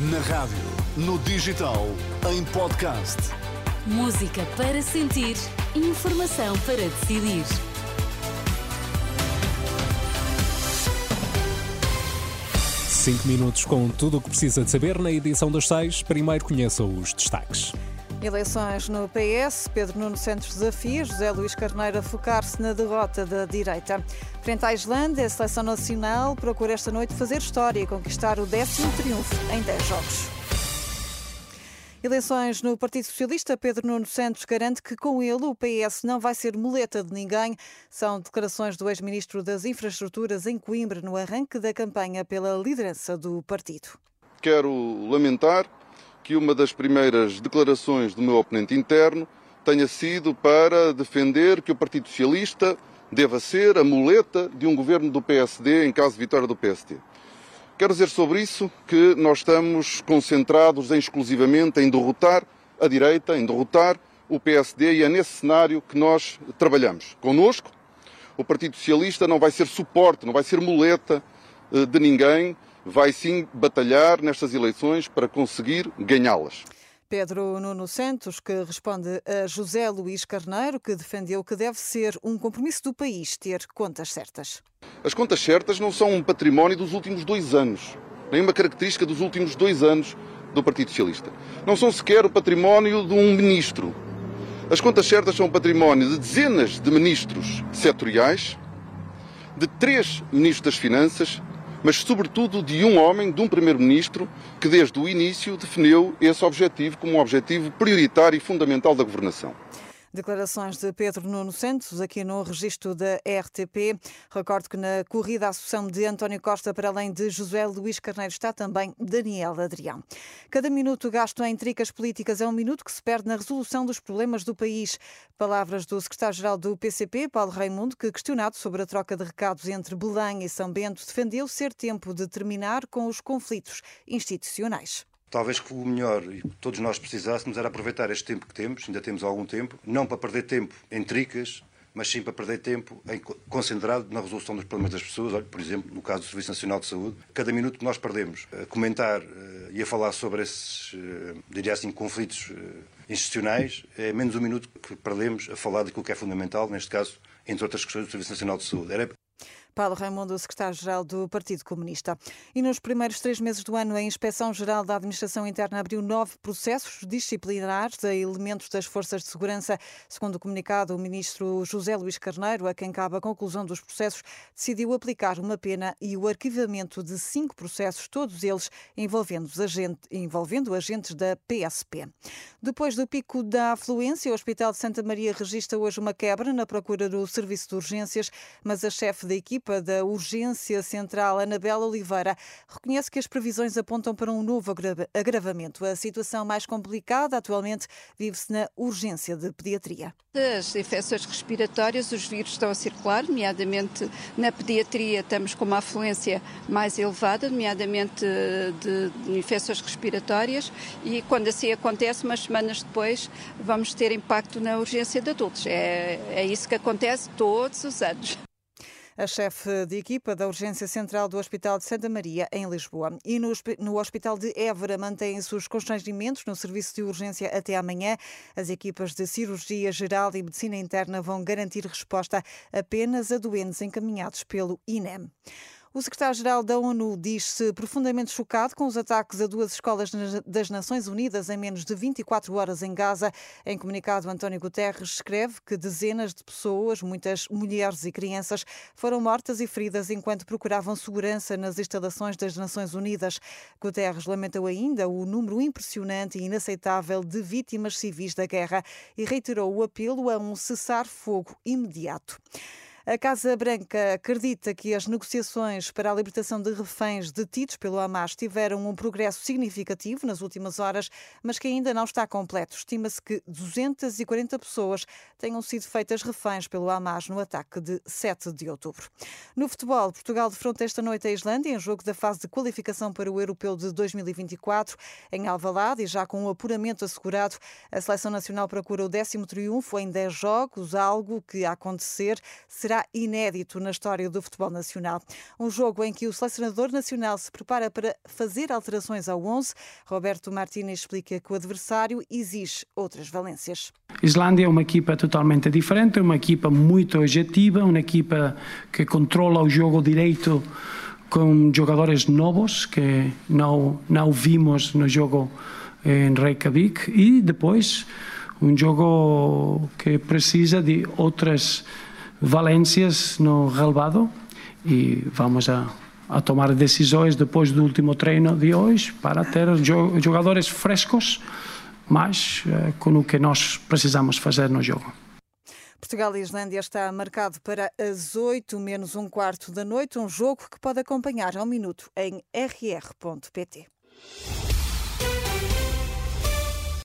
Na rádio, no digital, em podcast. Música para sentir, informação para decidir. Cinco minutos com tudo o que precisa de saber na edição das seis. Primeiro conheça os destaques. Eleições no PS, Pedro Nuno Santos desafia José Luís Carneiro a focar-se na derrota da direita. Frente à Islândia, a seleção nacional procura esta noite fazer história e conquistar o décimo triunfo em 10 jogos. Eleições no Partido Socialista, Pedro Nuno Santos garante que com ele o PS não vai ser muleta de ninguém. São declarações do ex-ministro das Infraestruturas em Coimbra no arranque da campanha pela liderança do partido. Quero lamentar que uma das primeiras declarações do meu oponente interno tenha sido para defender que o Partido Socialista deva ser a muleta de um governo do PSD em caso de vitória do PSD. Quero dizer sobre isso que nós estamos concentrados em, exclusivamente em derrotar a direita, em derrotar o PSD e é nesse cenário que nós trabalhamos. Conosco, o Partido Socialista não vai ser suporte, não vai ser muleta eh, de ninguém, vai sim batalhar nestas eleições para conseguir ganhá-las. Pedro Nuno Santos, que responde a José Luís Carneiro, que defendeu que deve ser um compromisso do país ter contas certas. As contas certas não são um património dos últimos dois anos, nem uma característica dos últimos dois anos do Partido Socialista. Não são sequer o património de um ministro. As contas certas são o património de dezenas de ministros setoriais, de três ministros das Finanças mas sobretudo de um homem, de um primeiro-ministro, que desde o início definiu esse objetivo como um objetivo prioritário e fundamental da governação. Declarações de Pedro Nuno Santos, aqui no registro da RTP. Recordo que na corrida à sucessão de António Costa, para além de José Luís Carneiro, está também Daniel Adrião. Cada minuto gasto em tricas políticas é um minuto que se perde na resolução dos problemas do país. Palavras do secretário-geral do PCP, Paulo Raimundo, que, questionado sobre a troca de recados entre Belém e São Bento, defendeu ser tempo de terminar com os conflitos institucionais. Talvez que o melhor e todos nós precisássemos era aproveitar este tempo que temos, ainda temos algum tempo, não para perder tempo em tricas, mas sim para perder tempo em, concentrado na resolução dos problemas das pessoas. Olha, por exemplo, no caso do Serviço Nacional de Saúde, cada minuto que nós perdemos a comentar uh, e a falar sobre esses, uh, diria assim, conflitos institucionais, é menos um minuto que perdemos a falar daquilo que é fundamental, neste caso, entre outras questões do Serviço Nacional de Saúde. Era Paulo Raimundo, secretário-geral do Partido Comunista. E nos primeiros três meses do ano, a Inspeção-Geral da Administração Interna abriu nove processos disciplinares a elementos das forças de segurança. Segundo o comunicado, o ministro José Luís Carneiro, a quem cabe a conclusão dos processos, decidiu aplicar uma pena e o arquivamento de cinco processos, todos eles envolvendo, agente, envolvendo agentes da PSP. Depois do pico da afluência, o Hospital de Santa Maria registra hoje uma quebra na procura do serviço de urgências, mas a chefe da equipe equipa da Urgência Central, Anabela Oliveira, reconhece que as previsões apontam para um novo agravamento. A situação mais complicada atualmente vive-se na urgência de pediatria. As infecções respiratórias, os vírus estão a circular, nomeadamente na pediatria estamos com uma afluência mais elevada, nomeadamente de, de infecções respiratórias, e quando assim acontece, umas semanas depois, vamos ter impacto na urgência de adultos. É, é isso que acontece todos os anos a chefe de equipa da Urgência Central do Hospital de Santa Maria, em Lisboa. E no, no Hospital de Évora mantêm-se os constrangimentos no serviço de urgência até amanhã. As equipas de cirurgia geral e medicina interna vão garantir resposta apenas a doentes encaminhados pelo INEM. O secretário-geral da ONU diz-se profundamente chocado com os ataques a duas escolas das Nações Unidas em menos de 24 horas em Gaza. Em comunicado, António Guterres escreve que dezenas de pessoas, muitas mulheres e crianças, foram mortas e feridas enquanto procuravam segurança nas instalações das Nações Unidas. Guterres lamentou ainda o número impressionante e inaceitável de vítimas civis da guerra e reiterou o apelo a um cessar-fogo imediato. A Casa Branca acredita que as negociações para a libertação de reféns detidos pelo Hamas tiveram um progresso significativo nas últimas horas, mas que ainda não está completo. Estima-se que 240 pessoas tenham sido feitas reféns pelo Hamas no ataque de 7 de outubro. No futebol, Portugal defronta esta noite a Islândia em jogo da fase de qualificação para o Europeu de 2024 em Alvalade e já com o apuramento assegurado, a seleção nacional procura o décimo triunfo em 10 jogos, algo que a acontecer será inédito na história do futebol nacional. Um jogo em que o selecionador nacional se prepara para fazer alterações ao 11. Roberto Martínez explica que o adversário exige outras valências. Islândia é uma equipa totalmente diferente, uma equipa muito objetiva, uma equipa que controla o jogo direito com jogadores novos que não, não vimos no jogo em Reykjavik e depois um jogo que precisa de outras valências no relevado e vamos a, a tomar decisões depois do último treino de hoje para ter jogadores frescos, mas uh, com o que nós precisamos fazer no jogo. Portugal e Islândia está marcado para as 8 menos um quarto da noite, um jogo que pode acompanhar ao minuto em rr.pt.